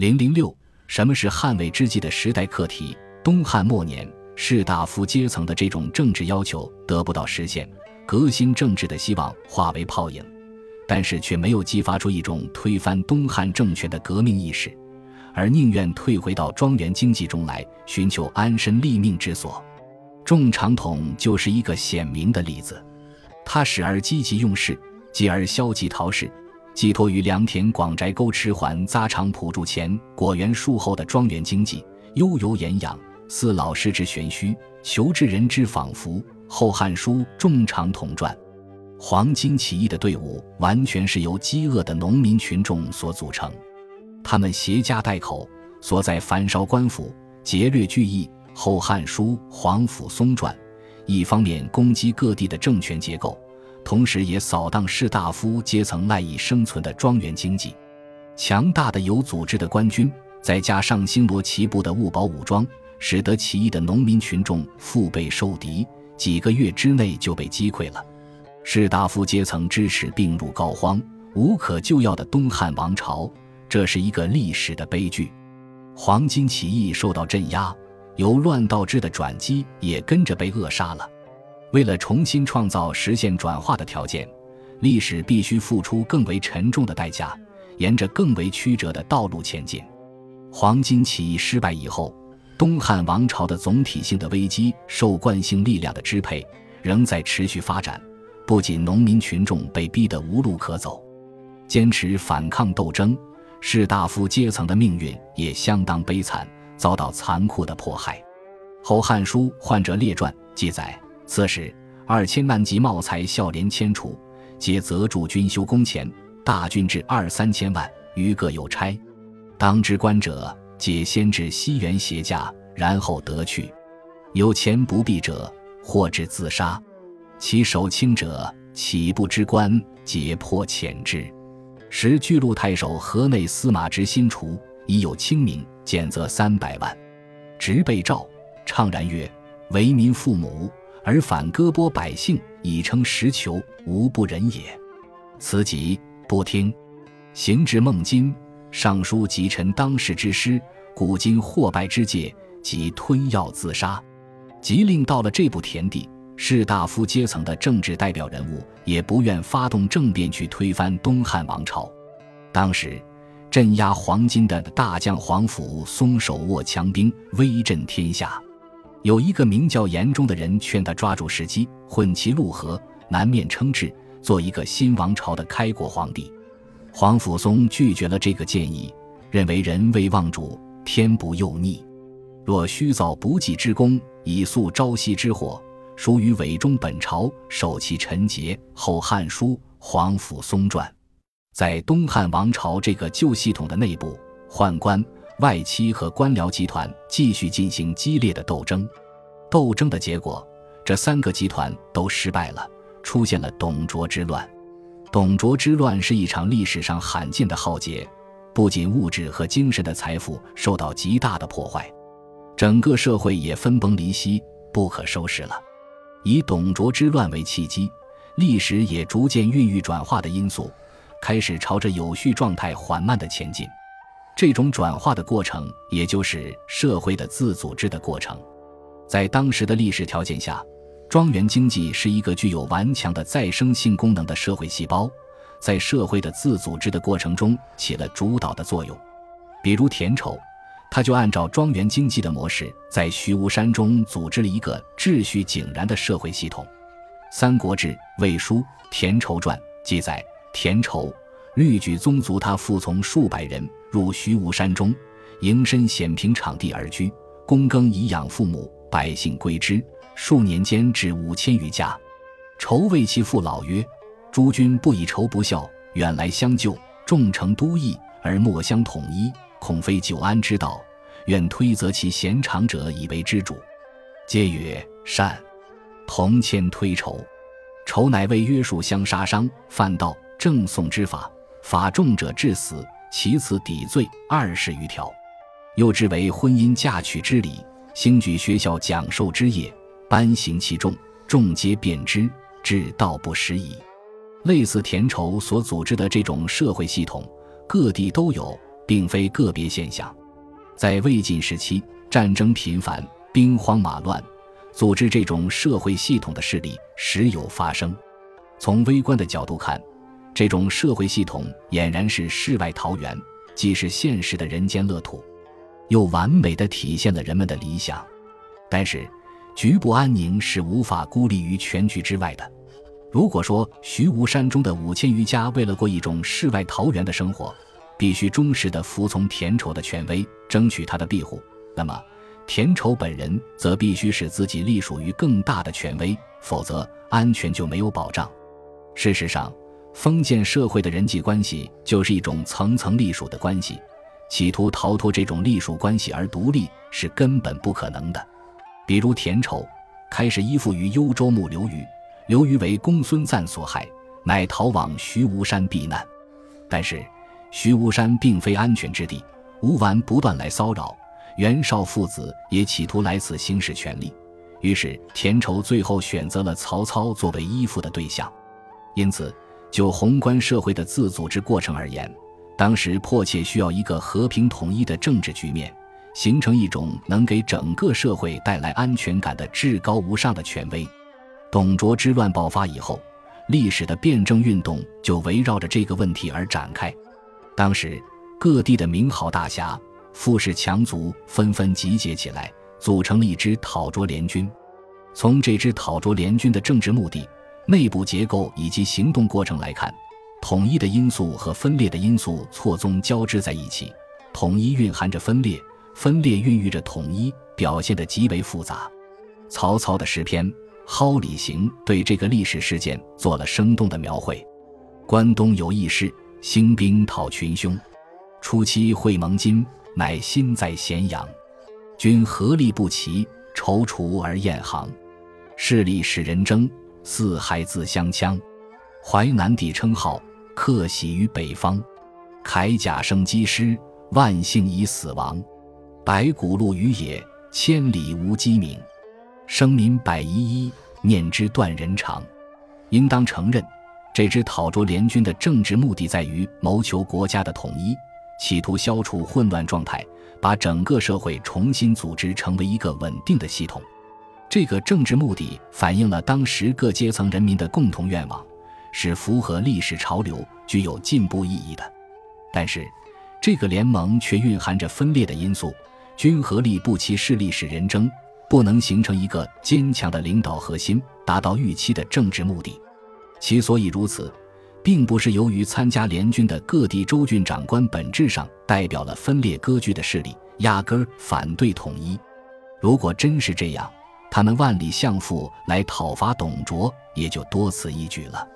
零零六，什么是汉魏之际的时代课题？东汉末年，士大夫阶层的这种政治要求得不到实现，革新政治的希望化为泡影，但是却没有激发出一种推翻东汉政权的革命意识，而宁愿退回到庄园经济中来，寻求安身立命之所。仲长统就是一个显明的例子，他时而积极用事，继而消极逃事。寄托于良田广宅沟池环匝场圃筑前果园树后的庄园经济，悠游言养，似老师之玄虚，求治人之仿佛。《后汉书·仲长统传》，黄巾起义的队伍完全是由饥饿的农民群众所组成，他们携家带口，所在焚烧官府，劫掠聚义。《后汉书·皇甫嵩传》，一方面攻击各地的政权结构。同时，也扫荡士大夫阶层赖以生存的庄园经济。强大的有组织的官军，再加上星罗棋布的物保武装，使得起义的农民群众腹背受敌，几个月之内就被击溃了。士大夫阶层支持病入膏肓、无可救药的东汉王朝，这是一个历史的悲剧。黄巾起义受到镇压，由乱到治的转机也跟着被扼杀了。为了重新创造实现转化的条件，历史必须付出更为沉重的代价，沿着更为曲折的道路前进。黄巾起义失败以后，东汉王朝的总体性的危机受惯性力量的支配，仍在持续发展。不仅农民群众被逼得无路可走，坚持反抗斗争，士大夫阶层的命运也相当悲惨，遭到残酷的迫害。《后汉书·患者列传》记载。此时，二千万及茂才孝廉迁楚，皆责助军修工钱，大军至二三千万，余各有差。当之官者，皆先至西园携驾，然后得去。有钱不避者，或至自杀。其守轻者，岂不知官，皆破遣之。时巨鹿太守河内司马之新除，已有清明，减责三百万。直被诏，怅然曰：“为民父母。”而反割剥百姓，以称实求，无不仁也。此即不听，行至孟津，上书及臣当世之师，古今祸败之界，即吞药自杀。即令到了这步田地，士大夫阶层的政治代表人物也不愿发动政变去推翻东汉王朝。当时，镇压黄巾的大将黄甫松手握强兵，威震天下。有一个名叫严中的人劝他抓住时机，混其陆河，南面称制，做一个新王朝的开国皇帝。黄甫松拒绝了这个建议，认为人为望主，天不佑逆。若虚造不济之功，以速朝夕之祸，属于伪忠本朝，守其臣节。后汉书·黄甫松传，在东汉王朝这个旧系统的内部，宦官。外戚和官僚集团继续进行激烈的斗争，斗争的结果，这三个集团都失败了，出现了董卓之乱。董卓之乱是一场历史上罕见的浩劫，不仅物质和精神的财富受到极大的破坏，整个社会也分崩离析，不可收拾了。以董卓之乱为契机，历史也逐渐孕育转化的因素，开始朝着有序状态缓慢的前进。这种转化的过程，也就是社会的自组织的过程。在当时的历史条件下，庄园经济是一个具有顽强的再生性功能的社会细胞，在社会的自组织的过程中起了主导的作用。比如田畴，他就按照庄园经济的模式，在徐无山中组织了一个秩序井然的社会系统。《三国志·魏书·田畴传》记载，田畴律举宗族，他服从数百人。入虚无山中，营身险平场地而居，躬耕以养父母，百姓归之。数年间，至五千余家。仇谓其父老曰：“诸君不以仇不孝，远来相救，众诚都邑而莫相统一，恐非久安之道。愿推责其贤长者以为之主。”皆曰：“善。”同迁推仇，仇乃为约束相杀伤犯道正宋之法，法重者致死。其次抵罪二十余条，又之为婚姻嫁娶之礼，兴举学校讲授之业，颁行其重，众皆便之，至道不拾矣。类似田畴所组织的这种社会系统，各地都有，并非个别现象。在魏晋时期，战争频繁，兵荒马乱，组织这种社会系统的势力时有发生。从微观的角度看，这种社会系统俨然是世外桃源，既是现实的人间乐土，又完美的体现了人们的理想。但是，局部安宁是无法孤立于全局之外的。如果说徐无山中的五千余家为了过一种世外桃源的生活，必须忠实地服从田畴的权威，争取他的庇护，那么田畴本人则必须使自己隶属于更大的权威，否则安全就没有保障。事实上，封建社会的人际关系就是一种层层隶属的关系，企图逃脱这种隶属关系而独立是根本不可能的。比如田畴开始依附于幽州牧刘虞。刘虞为公孙瓒所害，乃逃往徐无山避难。但是徐无山并非安全之地，吴完不断来骚扰，袁绍父子也企图来此行使权力。于是田畴最后选择了曹操作为依附的对象。因此，就宏观社会的自组织过程而言，当时迫切需要一个和平统一的政治局面，形成一种能给整个社会带来安全感的至高无上的权威。董卓之乱爆发以后，历史的辩证运动就围绕着这个问题而展开。当时，各地的名豪大侠、富士强族纷纷集结起来，组成了一支讨卓联军。从这支讨卓联军的政治目的、内部结构以及行动过程来看，统一的因素和分裂的因素错综交织在一起。统一蕴含着分裂，分裂孕育着统一，表现得极为复杂。曹操的诗篇。《蒿里行》对这个历史事件做了生动的描绘。关东有义士，兴兵讨群凶。初期会盟津，乃心在咸阳。军合力不齐，踌躇而雁行。势力使人争，四海自相枪。淮南帝称号，客喜于北方。铠甲生机师，万姓已死亡。白骨露于野，千里无鸡鸣。生民百遗一，念之断人肠。应当承认，这支讨卓联军的政治目的在于谋求国家的统一，企图消除混乱状态，把整个社会重新组织成为一个稳定的系统。这个政治目的反映了当时各阶层人民的共同愿望，是符合历史潮流、具有进步意义的。但是，这个联盟却蕴含着分裂的因素，军合力不齐，势力使人争。不能形成一个坚强的领导核心，达到预期的政治目的。其所以如此，并不是由于参加联军的各地州郡长官本质上代表了分裂割据的势力，压根儿反对统一。如果真是这样，他们万里相赴来讨伐董卓，也就多此一举了。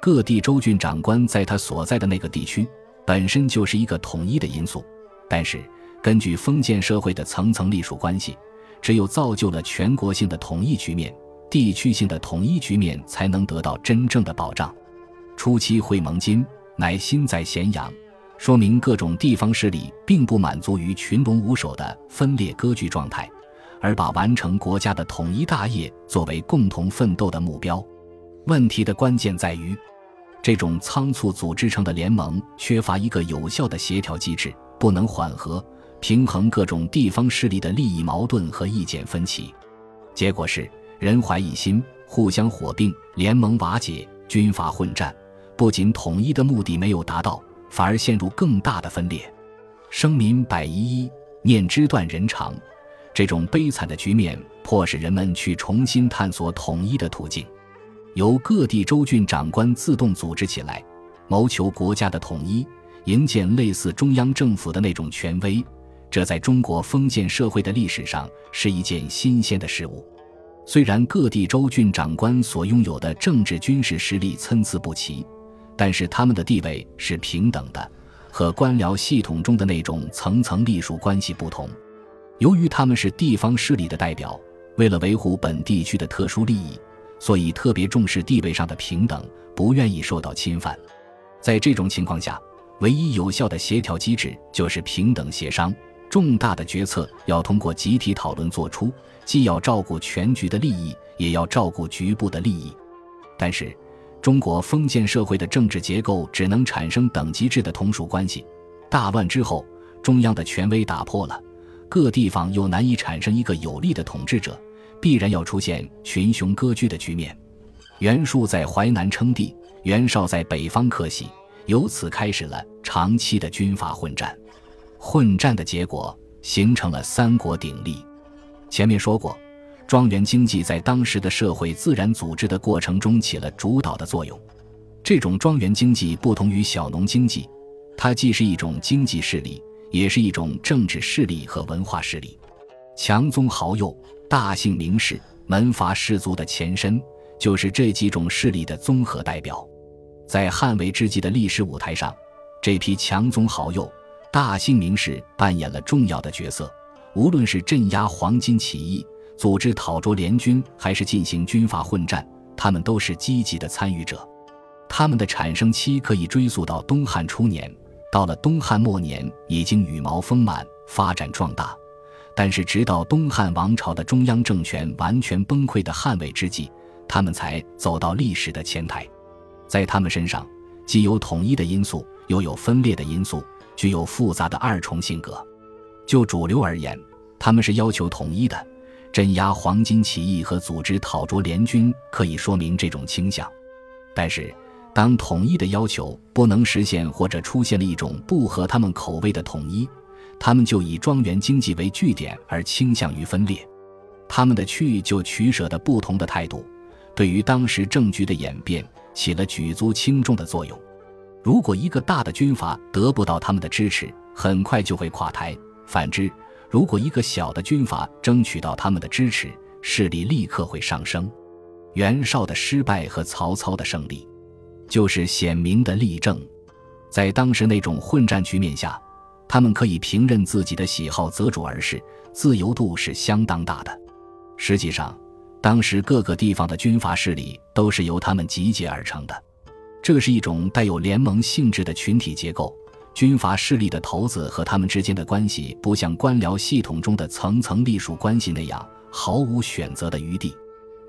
各地州郡长官在他所在的那个地区，本身就是一个统一的因素。但是，根据封建社会的层层隶属关系。只有造就了全国性的统一局面，地区性的统一局面才能得到真正的保障。初期会盟金，乃心在咸阳，说明各种地方势力并不满足于群龙无首的分裂割据状态，而把完成国家的统一大业作为共同奋斗的目标。问题的关键在于，这种仓促组织成的联盟缺乏一个有效的协调机制，不能缓和。平衡各种地方势力的利益矛盾和意见分歧，结果是人怀一心，互相火并，联盟瓦解，军阀混战。不仅统一的目的没有达到，反而陷入更大的分裂。生民百遗一，念之断人肠。这种悲惨的局面迫使人们去重新探索统一的途径，由各地州郡长官自动组织起来，谋求国家的统一，营建类似中央政府的那种权威。这在中国封建社会的历史上是一件新鲜的事物。虽然各地州郡长官所拥有的政治军事实力参差不齐，但是他们的地位是平等的，和官僚系统中的那种层层隶属关系不同。由于他们是地方势力的代表，为了维护本地区的特殊利益，所以特别重视地位上的平等，不愿意受到侵犯。在这种情况下，唯一有效的协调机制就是平等协商。重大的决策要通过集体讨论做出，既要照顾全局的利益，也要照顾局部的利益。但是，中国封建社会的政治结构只能产生等级制的同属关系。大乱之后，中央的权威打破了，各地方又难以产生一个有力的统治者，必然要出现群雄割据的局面。袁术在淮南称帝，袁绍在北方克袭，由此开始了长期的军阀混战。混战的结果形成了三国鼎立。前面说过，庄园经济在当时的社会自然组织的过程中起了主导的作用。这种庄园经济不同于小农经济，它既是一种经济势力，也是一种政治势力和文化势力。强宗豪右、大姓名士、门阀士族的前身，就是这几种势力的综合代表。在汉魏之际的历史舞台上，这批强宗豪右。大姓名士扮演了重要的角色，无论是镇压黄巾起义、组织讨捉联军，还是进行军阀混战，他们都是积极的参与者。他们的产生期可以追溯到东汉初年，到了东汉末年，已经羽毛丰满、发展壮大。但是，直到东汉王朝的中央政权完全崩溃的汉魏之际，他们才走到历史的前台。在他们身上，既有统一的因素，又有分裂的因素。具有复杂的二重性格。就主流而言，他们是要求统一的，镇压黄巾起义和组织讨捉联军可以说明这种倾向。但是，当统一的要求不能实现，或者出现了一种不合他们口味的统一，他们就以庄园经济为据点而倾向于分裂。他们的去就取舍的不同的态度，对于当时政局的演变起了举足轻重的作用。如果一个大的军阀得不到他们的支持，很快就会垮台；反之，如果一个小的军阀争取到他们的支持，势力立刻会上升。袁绍的失败和曹操的胜利，就是显明的例证。在当时那种混战局面下，他们可以凭任自己的喜好择主而事，自由度是相当大的。实际上，当时各个地方的军阀势力都是由他们集结而成的。这是一种带有联盟性质的群体结构，军阀势力的头子和他们之间的关系不像官僚系统中的层层隶属关系那样毫无选择的余地。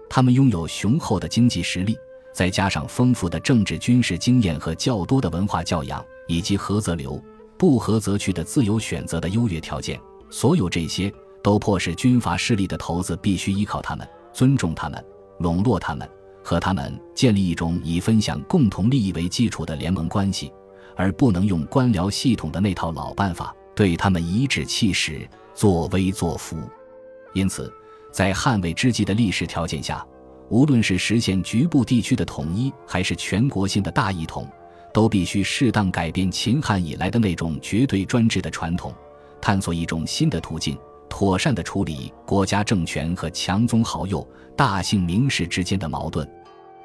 他们拥有雄厚的经济实力，再加上丰富的政治军事经验和较多的文化教养，以及合则留，不合则去的自由选择的优越条件，所有这些都迫使军阀势力的头子必须依靠他们，尊重他们，笼络他们。和他们建立一种以分享共同利益为基础的联盟关系，而不能用官僚系统的那套老办法对他们颐指气使、作威作福。因此，在汉魏之际的历史条件下，无论是实现局部地区的统一，还是全国性的大一统，都必须适当改变秦汉以来的那种绝对专制的传统，探索一种新的途径。妥善地处理国家政权和强宗豪右、大姓名士之间的矛盾。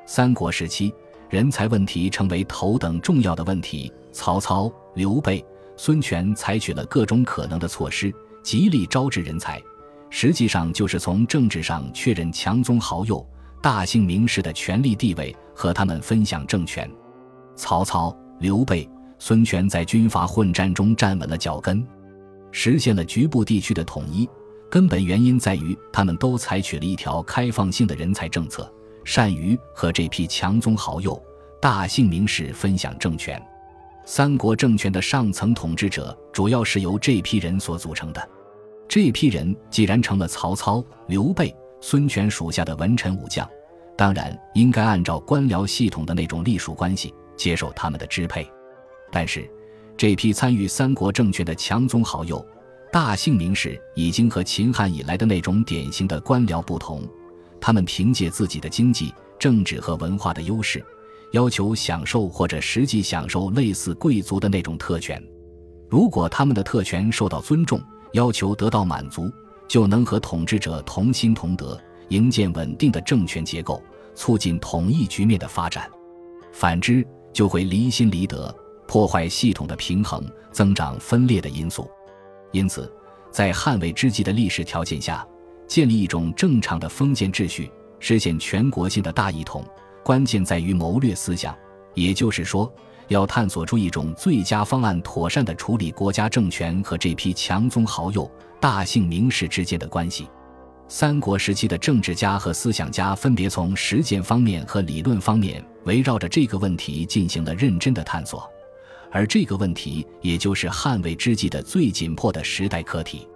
三国时期，人才问题成为头等重要的问题。曹操、刘备、孙权采取了各种可能的措施，极力招致人才，实际上就是从政治上确认强宗豪右、大姓名士的权力地位，和他们分享政权。曹操、刘备、孙权在军阀混战中站稳了脚跟。实现了局部地区的统一，根本原因在于他们都采取了一条开放性的人才政策，善于和这批强宗豪右、大姓名士分享政权。三国政权的上层统治者主要是由这批人所组成的。这批人既然成了曹操、刘备、孙权属下的文臣武将，当然应该按照官僚系统的那种隶属关系接受他们的支配。但是。这批参与三国政权的强宗豪右、大姓名士，已经和秦汉以来的那种典型的官僚不同。他们凭借自己的经济、政治和文化的优势，要求享受或者实际享受类似贵族的那种特权。如果他们的特权受到尊重，要求得到满足，就能和统治者同心同德，营建稳定的政权结构，促进统一局面的发展。反之，就会离心离德。破坏系统的平衡，增长分裂的因素。因此，在汉魏之际的历史条件下，建立一种正常的封建秩序，实现全国性的大一统，关键在于谋略思想。也就是说，要探索出一种最佳方案，妥善地处理国家政权和这批强宗豪右、大姓名士之间的关系。三国时期的政治家和思想家分别从实践方面和理论方面围绕着这个问题进行了认真的探索。而这个问题也就是汉魏之际的最紧迫的时代课题。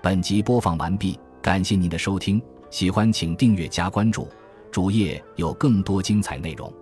本集播放完毕，感谢您的收听，喜欢请订阅加关注，主页有更多精彩内容。